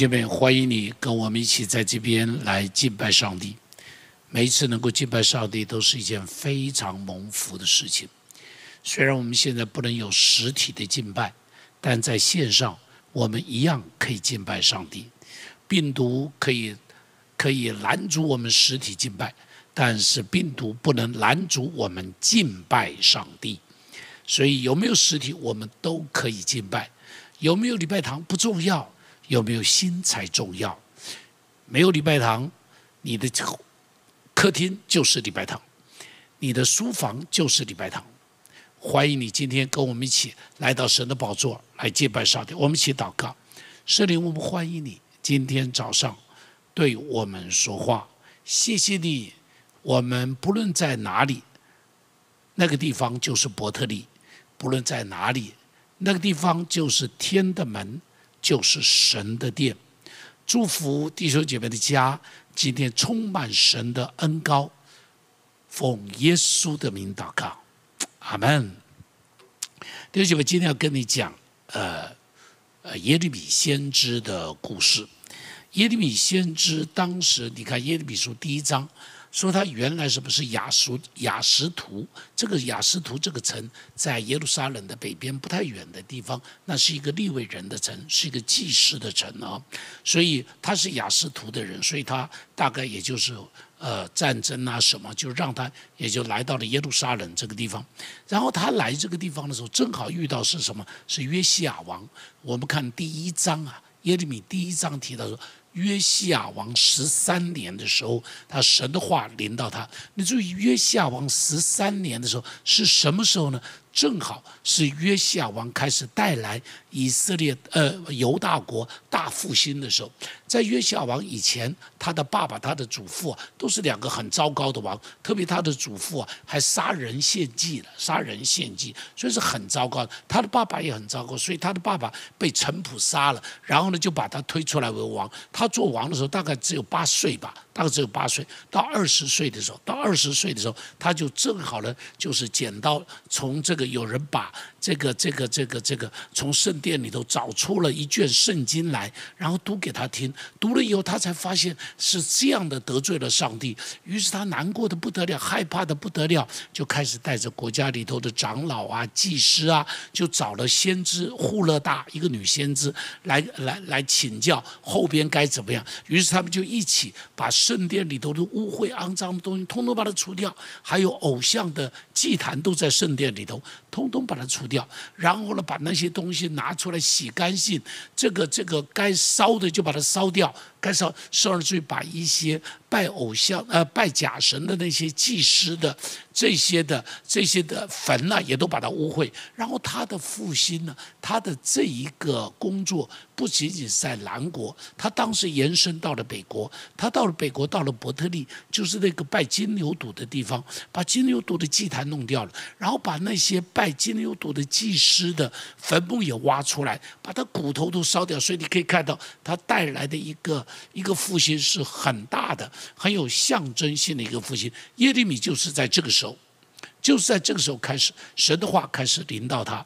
姐妹，欢迎你跟我们一起在这边来敬拜上帝。每一次能够敬拜上帝，都是一件非常蒙福的事情。虽然我们现在不能有实体的敬拜，但在线上我们一样可以敬拜上帝。病毒可以可以拦阻我们实体敬拜，但是病毒不能拦阻我们敬拜上帝。所以有没有实体，我们都可以敬拜。有没有礼拜堂不重要，有没有心才重要。没有礼拜堂，你的客厅就是礼拜堂，你的书房就是礼拜堂。欢迎你今天跟我们一起来到神的宝座来敬拜上帝。我们一起祷告，圣灵，我们欢迎你今天早上对我们说话。谢谢你，我们不论在哪里，那个地方就是伯特利；不论在哪里。那个地方就是天的门，就是神的殿。祝福弟兄姐妹的家，今天充满神的恩高。奉耶稣的名祷告，阿门。弟兄姐妹，今天要跟你讲，呃，呃，耶利米先知的故事。耶利米先知当时，你看耶利米书第一章。说他原来是不是雅什雅什图？这个雅什图这个城在耶路撒冷的北边不太远的地方，那是一个立位人的城，是一个祭司的城啊。所以他是雅什图的人，所以他大概也就是呃战争啊什么，就让他也就来到了耶路撒冷这个地方。然后他来这个地方的时候，正好遇到是什么？是约西亚王。我们看第一章啊，耶利米第一章提到说。约西亚王十三年的时候，他神的话临到他。你注意，约西亚王十三年的时候是什么时候呢？正好是约西亚王开始带来以色列呃犹大国大复兴的时候，在约西亚王以前，他的爸爸、他的祖父啊，都是两个很糟糕的王，特别他的祖父啊，还杀人献祭了，杀人献祭，所以是很糟糕。他的爸爸也很糟糕，所以他的爸爸被陈普杀了，然后呢，就把他推出来为王。他做王的时候大概只有八岁吧。大概只有八岁，到二十岁的时候，到二十岁的时候，他就正好呢，就是捡到从这个有人把这个这个这个这个从圣殿里头找出了一卷圣经来，然后读给他听。读了以后，他才发现是这样的得罪了上帝，于是他难过的不得了，害怕的不得了，就开始带着国家里头的长老啊、祭司啊，就找了先知户勒大一个女先知来来来请教后边该怎么样。于是他们就一起把。圣殿里头的污秽肮脏的东西，通通把它除掉；还有偶像的祭坛都在圣殿里头，通通把它除掉。然后呢，把那些东西拿出来洗干净，这个这个该烧的就把它烧掉。该烧，甚至于把一些拜偶像、呃拜假神的那些祭司的这些的这些的坟呢，也都把它污秽。然后他的复兴呢，他的这一个工作不仅仅在南国，他当时延伸到了北国。他到了北国，到了伯特利，就是那个拜金牛犊的地方，把金牛犊的祭坛弄掉了，然后把那些拜金牛犊的祭司的坟墓也挖出来，把他骨头都烧掉。所以你可以看到他带来的一个。一个复兴是很大的，很有象征性的一个复兴。耶利米就是在这个时候，就是在这个时候开始，神的话开始临到他，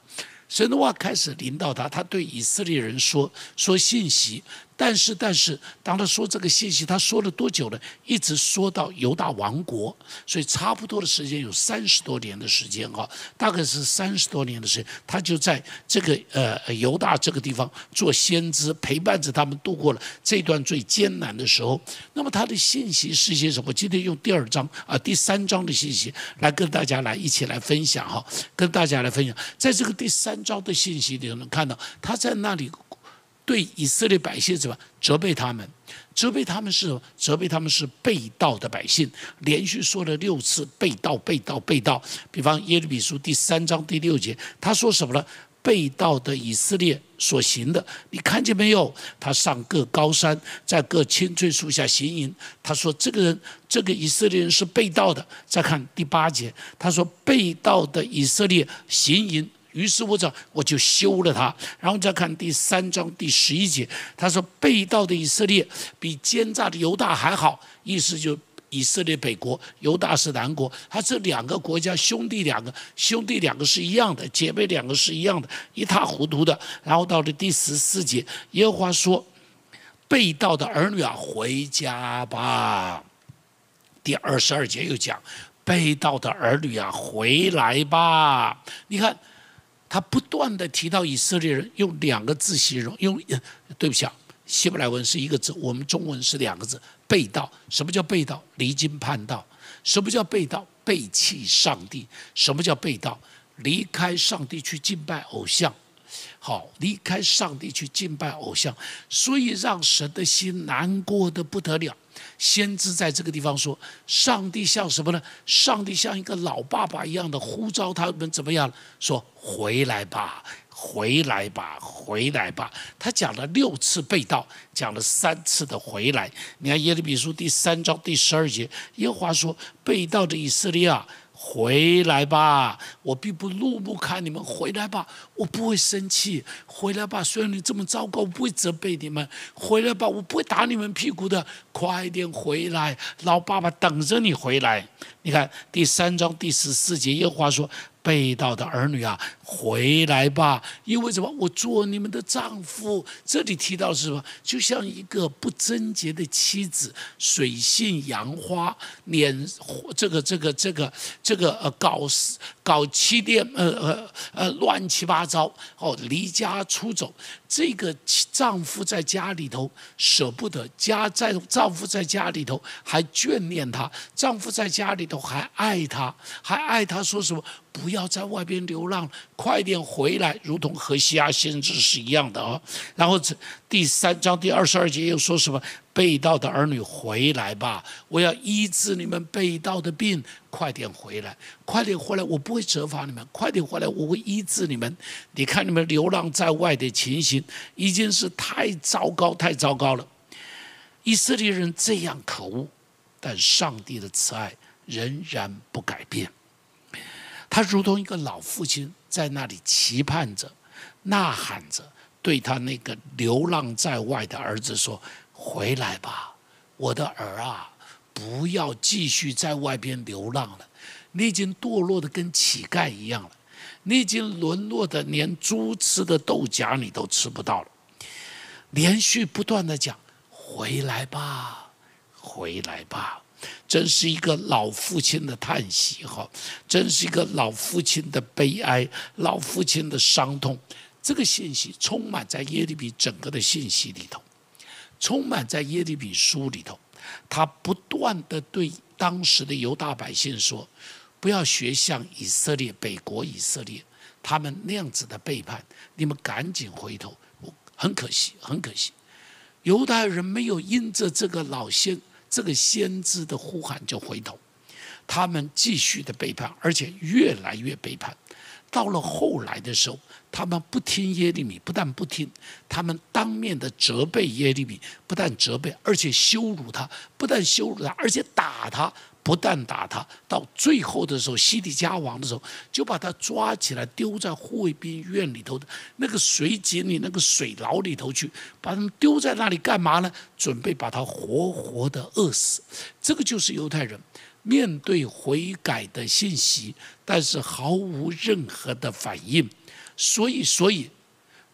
神的话开始临到他，他对以色列人说说信息。但是，但是，当他说这个信息，他说了多久呢？一直说到犹大王国，所以差不多的时间有三十多年的时间哈，大概是三十多年的时间，他就在这个呃犹大这个地方做先知，陪伴着他们度过了这段最艰难的时候。那么他的信息是些什么？今天用第二章啊第三章的信息来跟大家来一起来分享哈，跟大家来分享，在这个第三章的信息里能看到他在那里。对以色列百姓什么责备他们？责备他们是什么责备他们是被盗的百姓，连续说了六次被盗、被盗、被盗。比方耶利米书第三章第六节，他说什么呢？被盗的以色列所行的，你看见没有？他上各高山，在各青翠树下行淫。他说这个人，这个以色列人是被盗的。再看第八节，他说被盗的以色列行淫。于是我找，我就休了他。然后再看第三章第十一节，他说：“被盗的以色列比奸诈的犹大还好。”意思就以色列北国，犹大是南国。他这两个国家兄弟两个，兄弟两个是一样的，姐妹两个是一样的，一塌糊涂的。然后到了第十四节，耶和华说：“被盗的儿女啊，回家吧。第二十二节又讲，被盗的儿女啊，回来吧。你看，他不断的提到以色列人，用两个字形容，用对不起啊，希伯来文是一个字，我们中文是两个字，被盗。什么叫被盗？离经叛道。什么叫被盗？背弃上帝。什么叫被盗？离开上帝去敬拜偶像。好，离开上帝去敬拜偶像，所以让神的心难过的不得了。先知在这个地方说：“上帝像什么呢？上帝像一个老爸爸一样的呼召他们，怎么样？说回来吧，回来吧，回来吧。”他讲了六次被盗，讲了三次的回来。你看耶利米书第三章第十二节，耶和华说：“被盗的以色列啊！”回来吧，我并不怒不看你们。回来吧，我不会生气。回来吧，虽然你这么糟糕，我不会责备你们。回来吧，我不会打你们屁股的。快点回来，老爸爸等着你回来。你看第三章第十四节，耶和华说。被盗的儿女啊，回来吧！因为什么？我做你们的丈夫。这里提到是什么？就像一个不贞洁的妻子，水性杨花，脸这个这个这个这个呃搞搞七店呃呃呃乱七八糟哦，离家出走。这个丈夫在家里头舍不得家，在丈夫在家里头还眷恋她，丈夫在家里头都还爱他，还爱他，说什么？不要在外边流浪，快点回来，如同和西亚先知是一样的啊。然后这第三章第二十二节又说什么？被盗的儿女回来吧，我要医治你们被盗的病，快点回来，快点回来，我不会责罚你们，快点回来，我会医治你们。你看你们流浪在外的情形，已经是太糟糕，太糟糕了。以色列人这样可恶，但上帝的慈爱仍然不改变。他如同一个老父亲，在那里期盼着、呐喊着，对他那个流浪在外的儿子说：“回来吧，我的儿啊，不要继续在外边流浪了。你已经堕落的跟乞丐一样了，你已经沦落的连猪吃的豆荚你都吃不到了。”连续不断的讲：“回来吧，回来吧。”真是一个老父亲的叹息哈，真是一个老父亲的悲哀，老父亲的伤痛。这个信息充满在耶利米整个的信息里头，充满在耶利米书里头。他不断的对当时的犹大百姓说：“不要学像以色列北国以色列他们那样子的背叛，你们赶紧回头。”很可惜，很可惜，犹太人没有因着这个老先。这个先知的呼喊就回头，他们继续的背叛，而且越来越背叛。到了后来的时候，他们不听耶利米，不但不听，他们当面的责备耶利米，不但责备，而且羞辱他，不但羞辱他，而且打他。不但打他，到最后的时候，西底家王的时候，就把他抓起来丢在护卫兵院里头的那个水井里、那个水牢里头去，把他们丢在那里干嘛呢？准备把他活活的饿死。这个就是犹太人面对悔改的信息，但是毫无任何的反应，所以，所以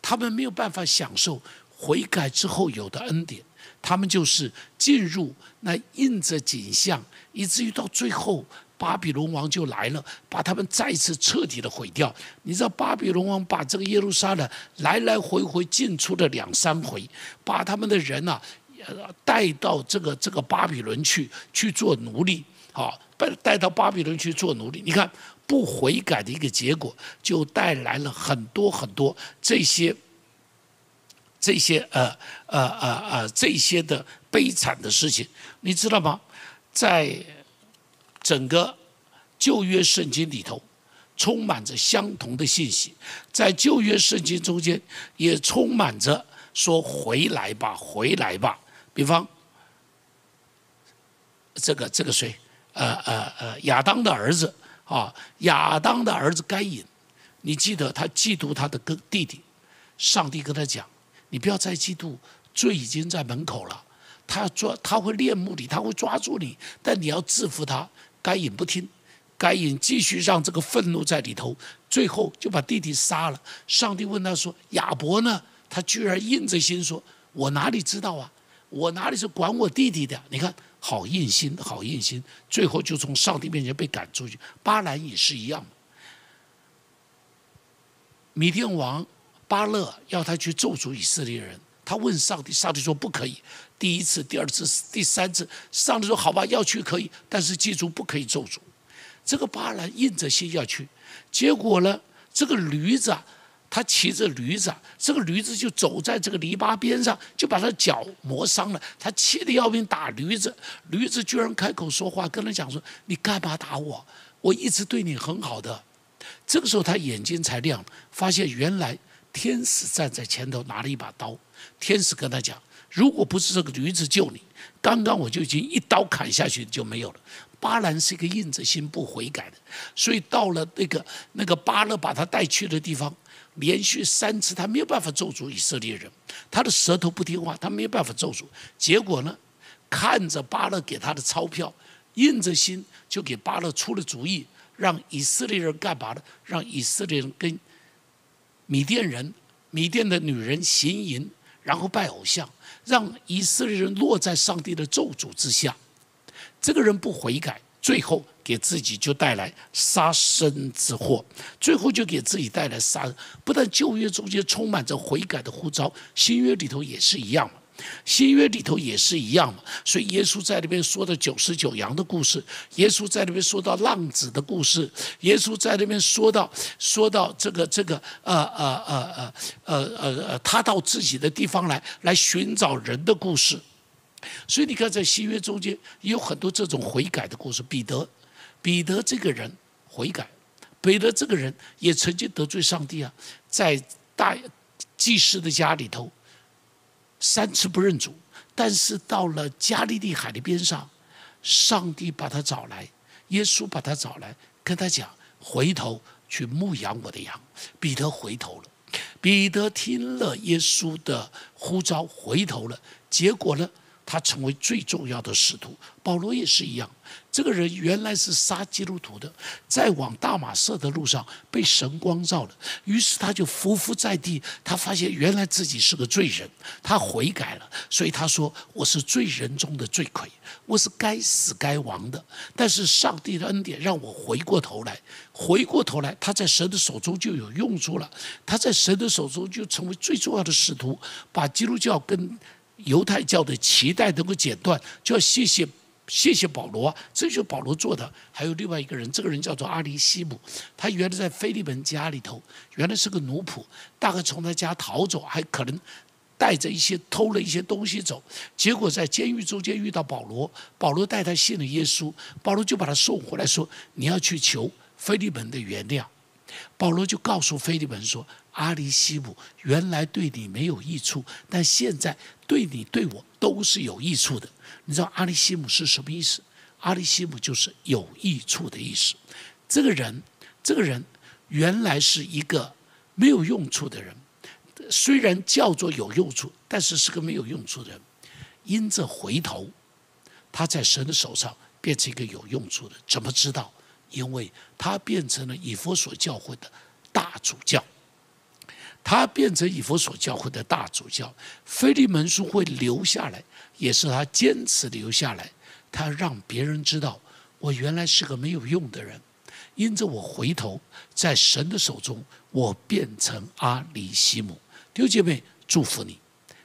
他们没有办法享受悔改之后有的恩典。他们就是进入那印着景象，以至于到最后，巴比伦王就来了，把他们再次彻底的毁掉。你知道，巴比伦王把这个耶路撒冷来来回回进出了两三回，把他们的人呐带到这个这个巴比伦去去做奴隶，好，带带到巴比伦去做奴隶。你看，不悔改的一个结果，就带来了很多很多这些。这些呃呃呃呃这些的悲惨的事情，你知道吗？在整个旧约圣经里头，充满着相同的信息。在旧约圣经中间，也充满着说“回来吧，回来吧”。比方，这个这个谁？呃呃呃，亚当的儿子啊，亚当的儿子该隐，你记得他嫉妒他的哥弟弟，上帝跟他讲。你不要再嫉妒，罪已经在门口了。他抓，他会恋慕你，他会抓住你，但你要制服他。该隐不听，该隐继续让这个愤怒在里头，最后就把弟弟杀了。上帝问他说：“亚伯呢？”他居然硬着心说：“我哪里知道啊？我哪里是管我弟弟的？你看，好硬心，好硬心，最后就从上帝面前被赶出去。巴兰也是一样。米甸王巴勒要他去咒诅以色列人，他问上帝，上帝说不可以。第一次、第二次、第三次，上帝说好吧，要去可以，但是记住不可以咒诅。这个巴兰硬着心要去，结果呢，这个驴子。他骑着驴子，这个驴子就走在这个篱笆边上，就把他脚磨伤了。他气得要命，打驴子。驴子居然开口说话，跟他讲说：“你干嘛打我？我一直对你很好的。”这个时候他眼睛才亮，发现原来天使站在前头，拿了一把刀。天使跟他讲：“如果不是这个驴子救你，刚刚我就已经一刀砍下去就没有了。”巴兰是一个硬着心不悔改的，所以到了那个那个巴勒把他带去的地方。连续三次，他没有办法咒诅以色列人，他的舌头不听话，他没有办法咒诅。结果呢，看着巴勒给他的钞票，硬着心就给巴勒出了主意，让以色列人干嘛呢？让以色列人跟米甸人、米甸的女人行淫，然后拜偶像，让以色列人落在上帝的咒诅之下。这个人不悔改。最后给自己就带来杀身之祸，最后就给自己带来杀。不但旧约中间充满着悔改的呼召，新约里头也是一样嘛。新约里头也是一样嘛。所以耶稣在那边说的九十九羊的故事，耶稣在那边说到浪子的故事，耶稣在那边说到说到这个这个呃呃呃呃呃呃呃，他到自己的地方来来寻找人的故事。所以你看，在新约中间有很多这种悔改的故事。彼得，彼得这个人悔改，彼得这个人也曾经得罪上帝啊，在大祭司的家里头三次不认主，但是到了加利利海的边上，上帝把他找来，耶稣把他找来，跟他讲：回头去牧养我的羊。彼得回头了，彼得听了耶稣的呼召，回头了，结果呢？他成为最重要的使徒，保罗也是一样。这个人原来是杀基督徒的，在往大马色的路上被神光照了，于是他就伏伏在地。他发现原来自己是个罪人，他悔改了，所以他说：“我是罪人中的罪魁，我是该死该亡的。但是上帝的恩典让我回过头来，回过头来，他在神的手中就有用处了。他在神的手中就成为最重要的使徒，把基督教跟。”犹太教的脐带能够剪断，就要谢谢谢谢保罗，这就是保罗做的。还有另外一个人，这个人叫做阿里西姆，他原来在菲利门家里头，原来是个奴仆，大概从他家逃走，还可能带着一些偷了一些东西走，结果在监狱中间遇到保罗，保罗带他信了耶稣，保罗就把他送回来，说你要去求菲利门的原谅。保罗就告诉菲利门说：“阿里西姆原来对你没有益处，但现在对你对我都是有益处的。你知道阿里西姆是什么意思？阿里西姆就是有益处的意思。这个人，这个人原来是一个没有用处的人，虽然叫做有用处，但是是个没有用处的人。因着回头，他在神的手上变成一个有用处的。怎么知道？”因为他变成了以佛所教会的大主教，他变成以佛所教会的大主教，菲利门书会留下来，也是他坚持留下来。他让别人知道，我原来是个没有用的人，因着我回头，在神的手中，我变成阿里西姆。弟兄姐妹，祝福你，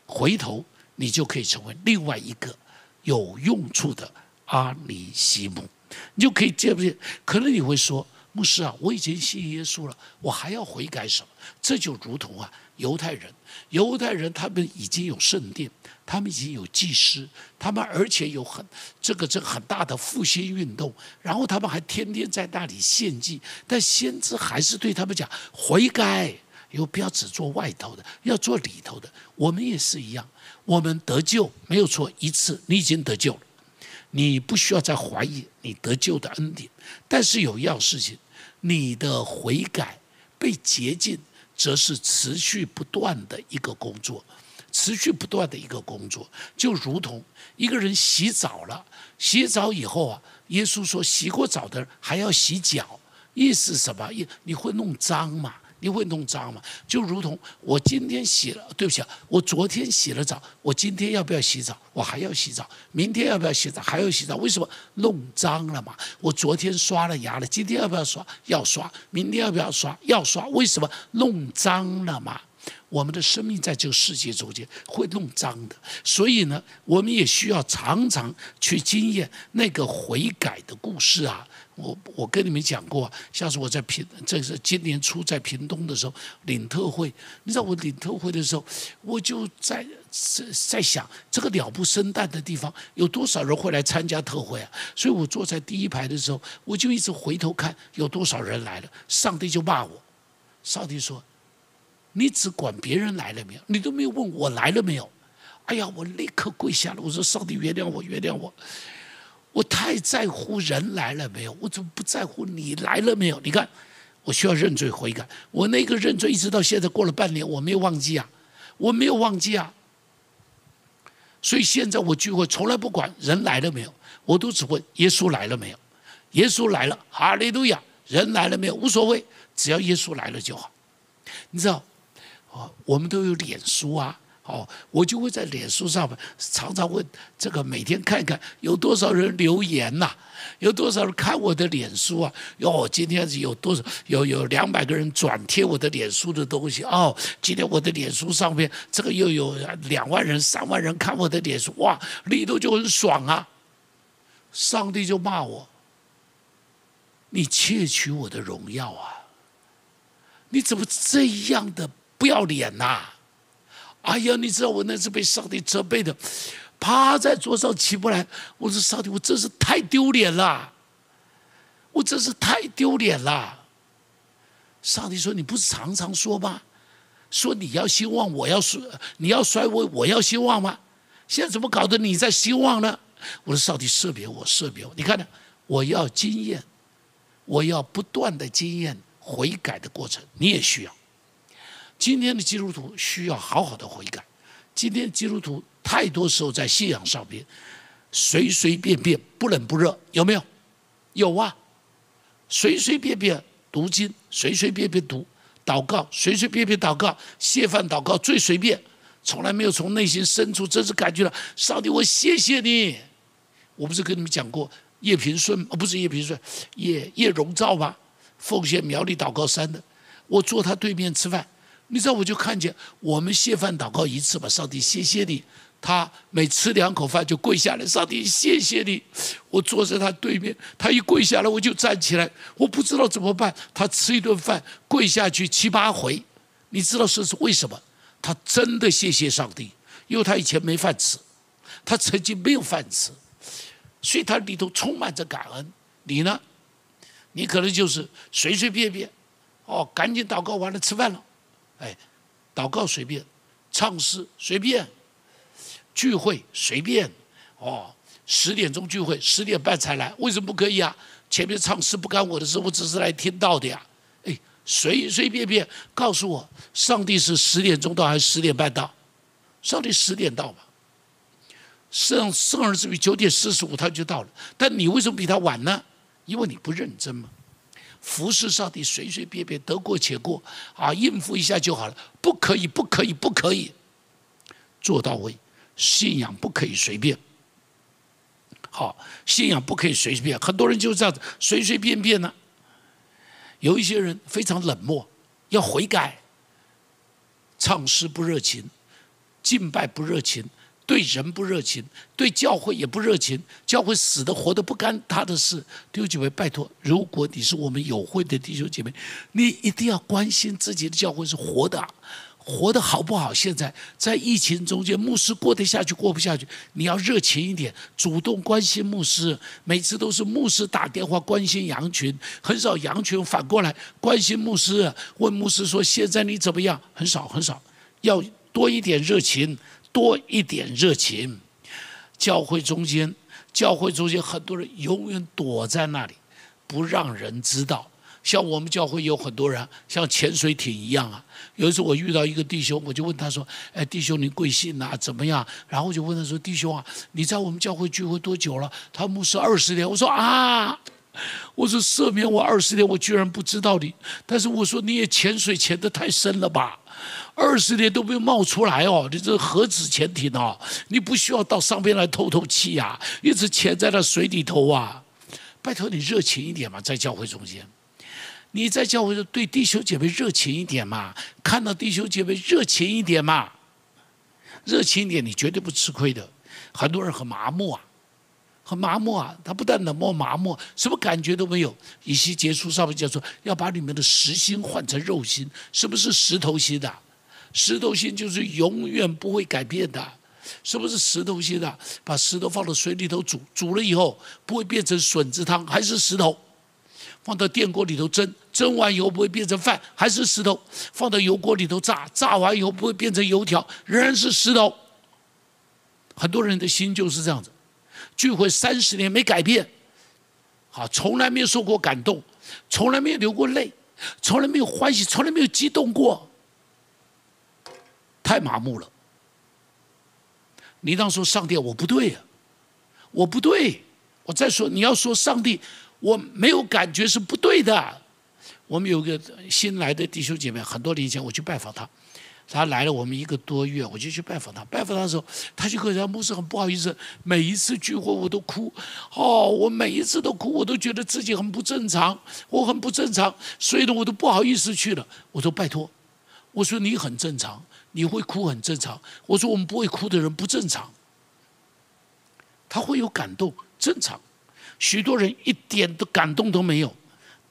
回头你就可以成为另外一个有用处的阿里西姆。你就可以接不接？可能你会说，牧师啊，我已经信耶稣了，我还要悔改什么？这就如同啊，犹太人，犹太人他们已经有圣殿，他们已经有祭司，他们而且有很这个这个很大的复兴运动，然后他们还天天在那里献祭，但先知还是对他们讲悔改，又不要只做外头的，要做里头的。我们也是一样，我们得救没有错，一次你已经得救了。你不需要再怀疑你得救的恩典，但是有一样事情，你的悔改被洁净，则是持续不断的一个工作，持续不断的一个工作，就如同一个人洗澡了，洗澡以后啊，耶稣说洗过澡的人还要洗脚，意思什么？意你会弄脏嘛？你会弄脏吗？就如同我今天洗了，对不起啊，我昨天洗了澡，我今天要不要洗澡？我还要洗澡。明天要不要洗澡？还要洗澡。为什么弄脏了嘛？我昨天刷了牙了，今天要不要刷？要刷。明天要不要刷？要刷。为什么弄脏了嘛？我们的生命在这个世界中间会弄脏的，所以呢，我们也需要常常去经验那个悔改的故事啊。我我跟你们讲过，像是我在平，这是今年初在屏东的时候领特会，你知道我领特会的时候，我就在在在想，这个鸟不生蛋的地方有多少人会来参加特会啊？所以我坐在第一排的时候，我就一直回头看有多少人来了，上帝就骂我，上帝说。你只管别人来了没有，你都没有问我来了没有。哎呀，我立刻跪下了，我说：“上帝原谅我，原谅我，我太在乎人来了没有，我怎么不在乎你来了没有？你看，我需要认罪悔改，我那个认罪一直到现在过了半年，我没有忘记啊，我没有忘记啊。所以现在我聚会从来不管人来了没有，我都只问耶稣来了没有。耶稣来了，哈利路亚！人来了没有无所谓，只要耶稣来了就好。你知道？我们都有脸书啊，哦，我就会在脸书上面常常问这个每天看看有多少人留言呐，有多少人看我的脸书啊？哟，今天是有多少有有两百个人转贴我的脸书的东西哦，今天我的脸书上面这个又有两万人、三万人看我的脸书，哇，里头就很爽啊！上帝就骂我，你窃取我的荣耀啊！你怎么这样的？不要脸呐！哎呀，你知道我那次被上帝责备的，趴在桌上起不来。我说上帝，我真是太丢脸了，我真是太丢脸了。上帝说：“你不是常常说吗？说你要兴旺，我要衰你要衰微，我要兴旺吗？现在怎么搞得你在兴旺呢？”我说：“上帝赦免我，赦免我。你看呢？我要经验，我要不断的经验悔改的过程，你也需要。”今天的基督徒需要好好的悔改。今天基督徒太多时候在信仰上边随随便便不冷不热，有没有？有啊，随随便便读经，随随便便读祷告，随随便便祷告，谢饭祷告最随便，从来没有从内心深处真实感觉到上帝，我谢谢你。我不是跟你们讲过叶平顺哦，不是叶平顺，叶叶荣照吧？奉献苗栗祷告山的，我坐他对面吃饭。你知道，我就看见我们谢饭祷告一次吧，上帝谢谢你。他每吃两口饭就跪下来，上帝谢谢你。我坐在他对面，他一跪下来我就站起来，我不知道怎么办。他吃一顿饭跪下去七八回，你知道这是为什么？他真的谢谢上帝，因为他以前没饭吃，他曾经没有饭吃，所以他里头充满着感恩。你呢？你可能就是随随便便，哦，赶紧祷告完了吃饭了。哎，祷告随便，唱诗随便，聚会随便，哦，十点钟聚会，十点半才来，为什么不可以啊？前面唱诗不干我的事，我只是来听到的呀。哎，随随便便告诉我，上帝是十点钟到还是十点半到？上帝十点到吧？圣圣儿子比九点四十五他就到了，但你为什么比他晚呢？因为你不认真嘛。服侍上帝随随便便得过且过啊，应付一下就好了。不可以，不可以，不可以做到位。信仰不可以随便。好，信仰不可以随便。很多人就是这样子，随随便便呢。有一些人非常冷漠，要悔改。唱诗不热情，敬拜不热情。对人不热情，对教会也不热情，教会死的活的不干他的事。弟兄姐妹，拜托，如果你是我们有会的弟兄姐妹，你一定要关心自己的教会是活的，活的好不好？现在在疫情中间，牧师过得下去过不下去，你要热情一点，主动关心牧师。每次都是牧师打电话关心羊群，很少羊群反过来关心牧师，问牧师说现在你怎么样？很少很少，要多一点热情。多一点热情，教会中间，教会中间很多人永远躲在那里，不让人知道。像我们教会有很多人，像潜水艇一样啊。有一次我遇到一个弟兄，我就问他说：“哎，弟兄，你贵姓啊？怎么样？”然后我就问他说：“弟兄啊，你在我们教会聚会多久了？”他牧师二十年。我说：“啊，我说赦免我二十年，我居然不知道你。但是我说你也潜水潜得太深了吧，二十年都没有冒出来哦，你这何止潜艇哦？你不需要到上边来透透气呀，一直潜在那水里头啊。拜托你热情一点嘛，在教会中间，你在教会对弟兄姐妹热情一点嘛，看到弟兄姐妹热情一点嘛，热情一点，你绝对不吃亏的。很多人很麻木啊。很麻木啊！他不但冷漠麻木，什么感觉都没有。以西结束上面讲说，要把你们的实心换成肉心，什么是石头心的？石头心就是永远不会改变的。什么是石头心啊？把石头放到水里头煮，煮了以后不会变成笋子汤，还是石头；放到电锅里头蒸，蒸完以后不会变成饭，还是石头；放到油锅里头炸，炸完以后不会变成油条，仍然是石头。很多人的心就是这样子。聚会三十年没改变，好，从来没有受过感动，从来没有流过泪，从来没有欢喜，从来没有激动过，太麻木了。你当说上帝我不对呀，我不对，我再说你要说上帝我没有感觉是不对的。我们有个新来的弟兄姐妹，很多年前我去拜访他。他来了我们一个多月，我就去拜访他。拜访他的时候，他就跟人家牧师很不好意思，每一次聚会我都哭。哦，我每一次都哭，我都觉得自己很不正常，我很不正常，所以呢，我都不好意思去了。我说拜托，我说你很正常，你会哭很正常。我说我们不会哭的人不正常，他会有感动，正常。许多人一点的感动都没有，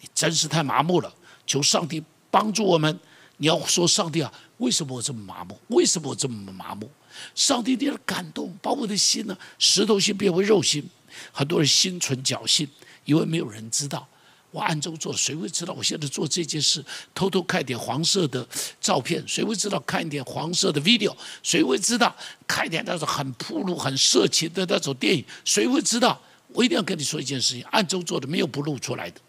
你真是太麻木了。求上帝帮助我们。你要说上帝啊。为什么我这么麻木？为什么我这么麻木？上帝的感动把我的心呢，石头心变为肉心。很多人心存侥幸，因为没有人知道我暗中做，谁会知道我现在做这件事？偷偷看点黄色的照片，谁会知道？看一点黄色的 video，谁会知道？看一点那种很铺路、很色情的那种电影，谁会知道？我一定要跟你说一件事情：暗中做的没有不露出来的，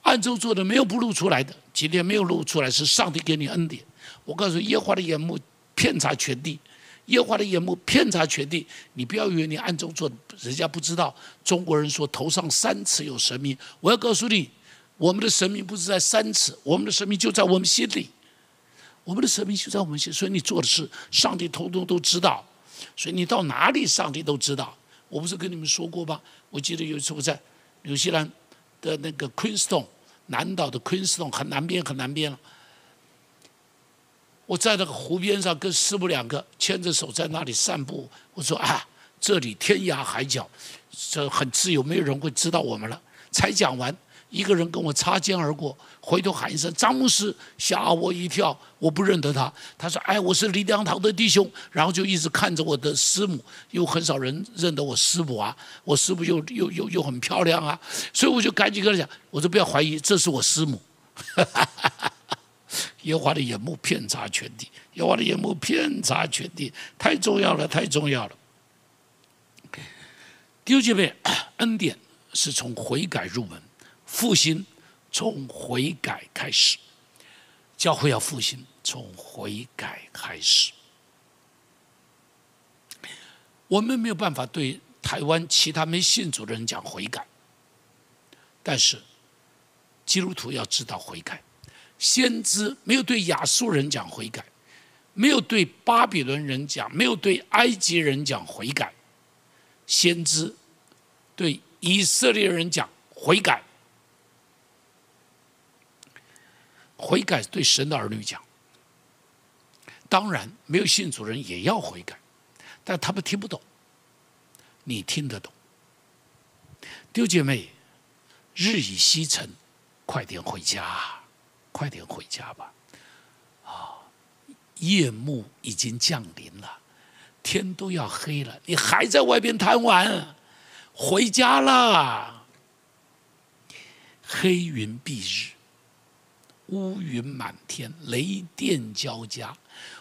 暗中做的没有不露出来的。今天没有露出来，是上帝给你恩典。我告诉耶和华的眼目遍察全地，耶和华的眼目遍察全地。你不要以为你暗中做，人家不知道。中国人说头上三尺有神明，我要告诉你，我们的神明不是在三尺，我们的神明就在我们心里。我们的神明就在我们心，所以你做的事，上帝通通都知道。所以你到哪里，上帝都知道。我不是跟你们说过吗？我记得有一次我在纽西兰的那个 Queenstown 南岛的 Queenstown 很南边，很南边了。我在那个湖边上跟师母两个牵着手在那里散步。我说啊，这里天涯海角，这很自由，没有人会知道我们了。才讲完，一个人跟我擦肩而过，回头喊一声张牧师，吓我一跳。我不认得他。他说：“哎，我是李良堂的弟兄。”然后就一直看着我的师母，又很少人认得我师母啊。我师母又又又又很漂亮啊，所以我就赶紧跟他讲：“我说不要怀疑，这是我师母。”耶和华的眼目遍察全地，耶和华的眼目遍察全地，太重要了，太重要了。第二节妹，恩典是从悔改入门，复兴从悔改开始，教会要复兴从悔改开始。我们没有办法对台湾其他没信主的人讲悔改，但是基督徒要知道悔改。先知没有对亚述人讲悔改，没有对巴比伦人讲，没有对埃及人讲悔改。先知对以色列人讲悔改，悔改对神的儿女讲。当然，没有信主人也要悔改，但他们听不懂，你听得懂。丢姐妹，日已西沉，快点回家。快点回家吧！啊，夜幕已经降临了，天都要黑了，你还在外边贪玩？回家了！黑云蔽日，乌云满天，雷电交加，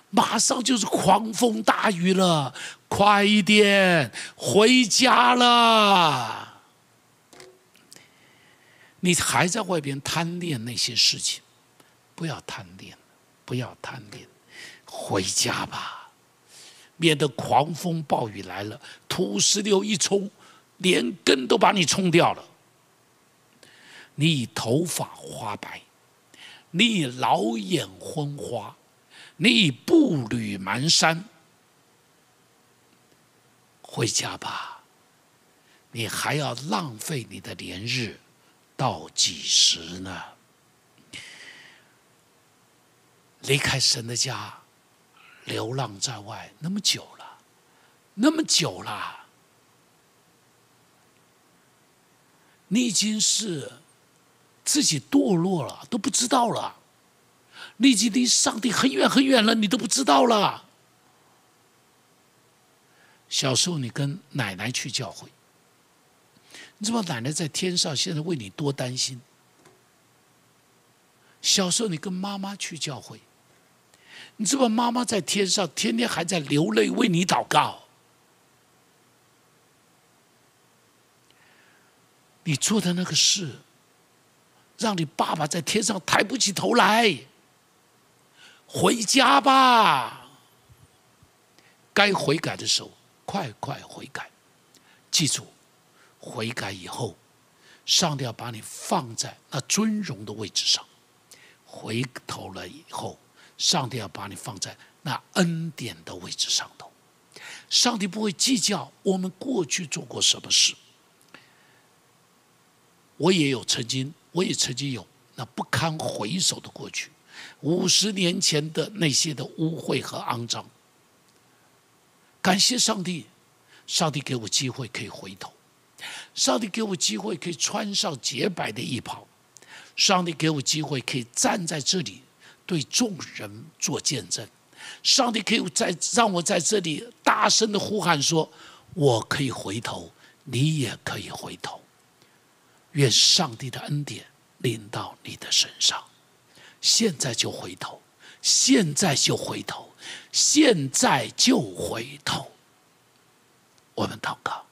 马上就是狂风大雨了！快一点回家了！你还在外边贪恋那些事情？不要贪恋，不要贪恋，回家吧，免得狂风暴雨来了，土石流一冲，连根都把你冲掉了。你头发花白，你老眼昏花，你步履蹒跚，回家吧，你还要浪费你的年日到几时呢？离开神的家，流浪在外那么久了，那么久了，你已经是自己堕落了，都不知道了。你已经离上帝很远很远了，你都不知道了。小时候你跟奶奶去教会，你知道奶奶在天上现在为你多担心。小时候你跟妈妈去教会。你知不知道妈妈在天上天天还在流泪为你祷告。你做的那个事，让你爸爸在天上抬不起头来。回家吧，该悔改的时候，快快悔改。记住，悔改以后，上帝要把你放在那尊荣的位置上。回头了以后。上帝要把你放在那恩典的位置上头，上帝不会计较我们过去做过什么事。我也有曾经，我也曾经有那不堪回首的过去，五十年前的那些的污秽和肮脏。感谢上帝，上帝给我机会可以回头，上帝给我机会可以穿上洁白的衣袍，上帝给我机会可以站在这里。对众人做见证，上帝可以在让我在这里大声的呼喊说：“我可以回头，你也可以回头。”愿上帝的恩典临到你的身上，现在就回头，现在就回头，现在就回头。我们祷告，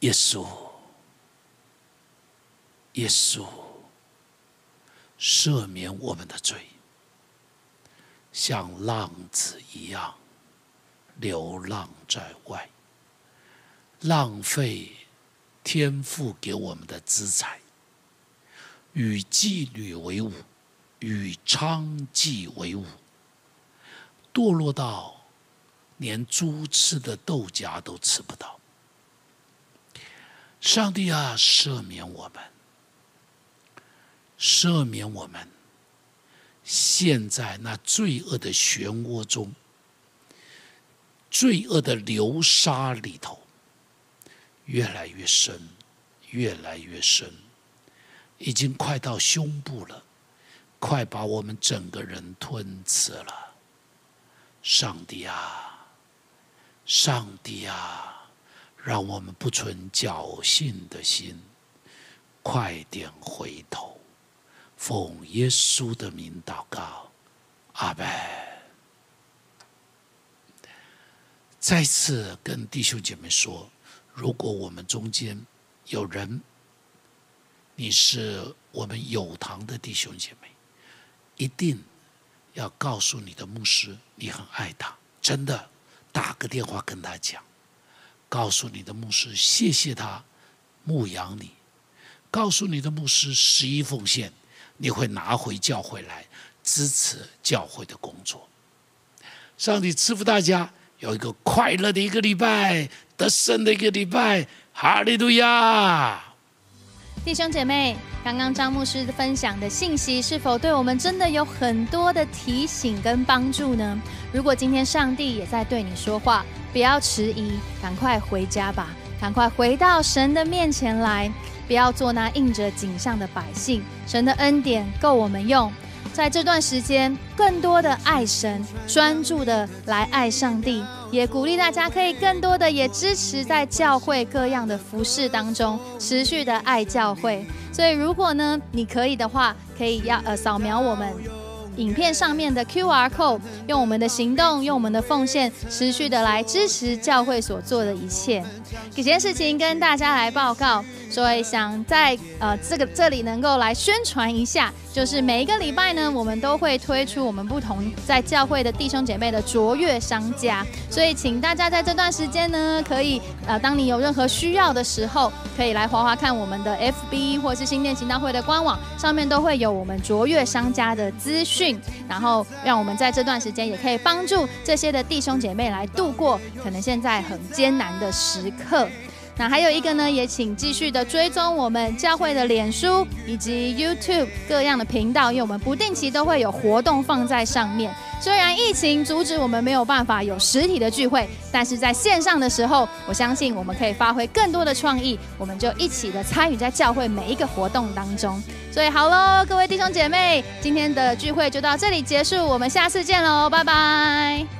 耶稣。耶稣赦免我们的罪，像浪子一样流浪在外，浪费天赋给我们的资财，与妓女为伍，与娼妓为伍，堕落到连猪吃的豆荚都吃不到。上帝啊，赦免我们！赦免我们，陷在那罪恶的漩涡中，罪恶的流沙里头，越来越深，越来越深，已经快到胸部了，快把我们整个人吞吃了。上帝啊，上帝啊，让我们不存侥幸的心，快点回头。奉耶稣的名祷告，阿门。再次跟弟兄姐妹说，如果我们中间有人，你是我们有堂的弟兄姐妹，一定要告诉你的牧师，你很爱他，真的打个电话跟他讲，告诉你的牧师谢谢他牧养你，告诉你的牧师十一奉献。你会拿回教会来支持教会的工作。上帝赐福大家有一个快乐的一个礼拜，得胜的一个礼拜。哈利路亚！弟兄姐妹，刚刚张牧师分享的信息，是否对我们真的有很多的提醒跟帮助呢？如果今天上帝也在对你说话，不要迟疑，赶快回家吧，赶快回到神的面前来。不要做那应着景象的百姓，神的恩典够我们用。在这段时间，更多的爱神，专注的来爱上帝，也鼓励大家可以更多的也支持在教会各样的服饰当中，持续的爱教会。所以，如果呢你可以的话，可以要呃扫描我们。影片上面的 QR code，用我们的行动，用我们的奉献，持续的来支持教会所做的一切。几件事情跟大家来报告。所以想在呃这个这里能够来宣传一下，就是每一个礼拜呢，我们都会推出我们不同在教会的弟兄姐妹的卓越商家。所以请大家在这段时间呢，可以呃当你有任何需要的时候，可以来滑滑看我们的 FB 或是新店行道会的官网，上面都会有我们卓越商家的资讯，然后让我们在这段时间也可以帮助这些的弟兄姐妹来度过可能现在很艰难的时刻。那还有一个呢，也请继续的追踪我们教会的脸书以及 YouTube 各样的频道，因为我们不定期都会有活动放在上面。虽然疫情阻止我们没有办法有实体的聚会，但是在线上的时候，我相信我们可以发挥更多的创意，我们就一起的参与在教会每一个活动当中。所以好喽，各位弟兄姐妹，今天的聚会就到这里结束，我们下次见喽，拜拜！